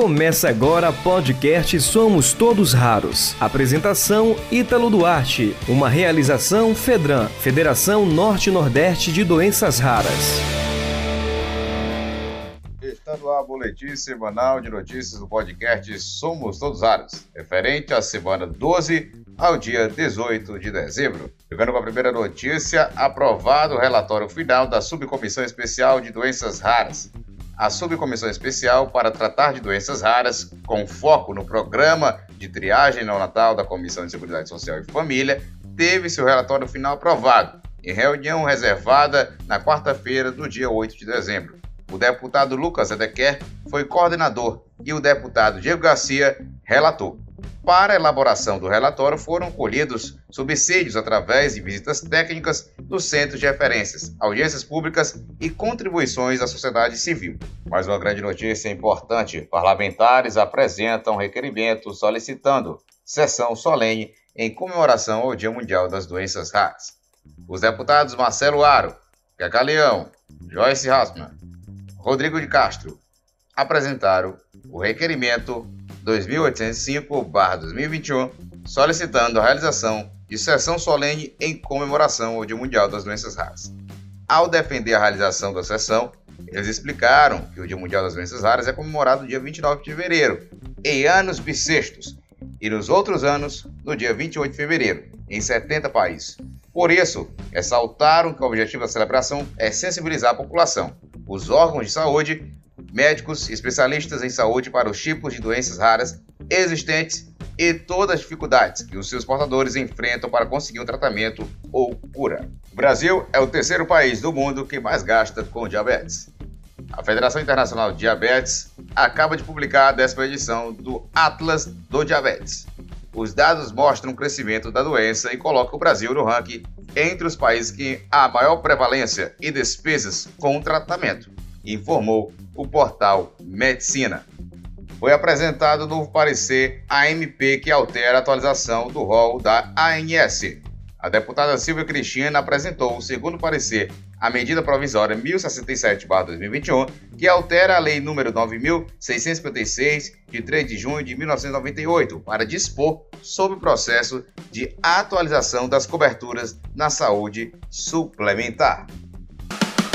Começa agora podcast Somos Todos Raros. Apresentação Ítalo Duarte. Uma realização Fedran, Federação Norte-Nordeste de Doenças Raras. Está no ar boletim semanal de notícias do podcast Somos Todos Raros, referente à semana 12 ao dia 18 de dezembro. Chegando com a primeira notícia, aprovado o relatório final da Subcomissão Especial de Doenças Raras a Subcomissão Especial para Tratar de Doenças Raras, com foco no Programa de Triagem Neonatal da Comissão de Seguridade Social e Família, teve seu relatório final aprovado, em reunião reservada na quarta-feira do dia 8 de dezembro. O deputado Lucas Edequer foi coordenador e o deputado Diego Garcia relator. Para a elaboração do relatório foram colhidos subsídios através de visitas técnicas nos centros de referências, audiências públicas e contribuições da sociedade civil. Mais uma grande notícia importante: parlamentares apresentam requerimento solicitando sessão solene em comemoração ao Dia Mundial das Doenças Raras. Os deputados Marcelo Aro, Cacá Leão, Joyce Hassmann, Rodrigo de Castro apresentaram o requerimento 2805-2021, solicitando a realização de sessão solene em comemoração ao Dia Mundial das Doenças Raras. Ao defender a realização da sessão, eles explicaram que o Dia Mundial das Doenças Raras é comemorado no dia 29 de fevereiro, em anos bissextos, e nos outros anos, no dia 28 de fevereiro, em 70 países. Por isso, ressaltaram que o objetivo da celebração é sensibilizar a população, os órgãos de saúde médicos e especialistas em saúde para os tipos de doenças raras existentes e todas as dificuldades que os seus portadores enfrentam para conseguir um tratamento ou cura. O Brasil é o terceiro país do mundo que mais gasta com diabetes. A Federação Internacional de Diabetes acaba de publicar a décima edição do Atlas do Diabetes. Os dados mostram o crescimento da doença e colocam o Brasil no ranking entre os países que há maior prevalência e despesas com o tratamento informou o portal Medicina. Foi apresentado o novo parecer AMP que altera a atualização do rol da ANS. A deputada Silvia Cristina apresentou o segundo parecer a medida provisória 1067-2021, que altera a Lei nº 9.656, de 3 de junho de 1998, para dispor sobre o processo de atualização das coberturas na saúde suplementar.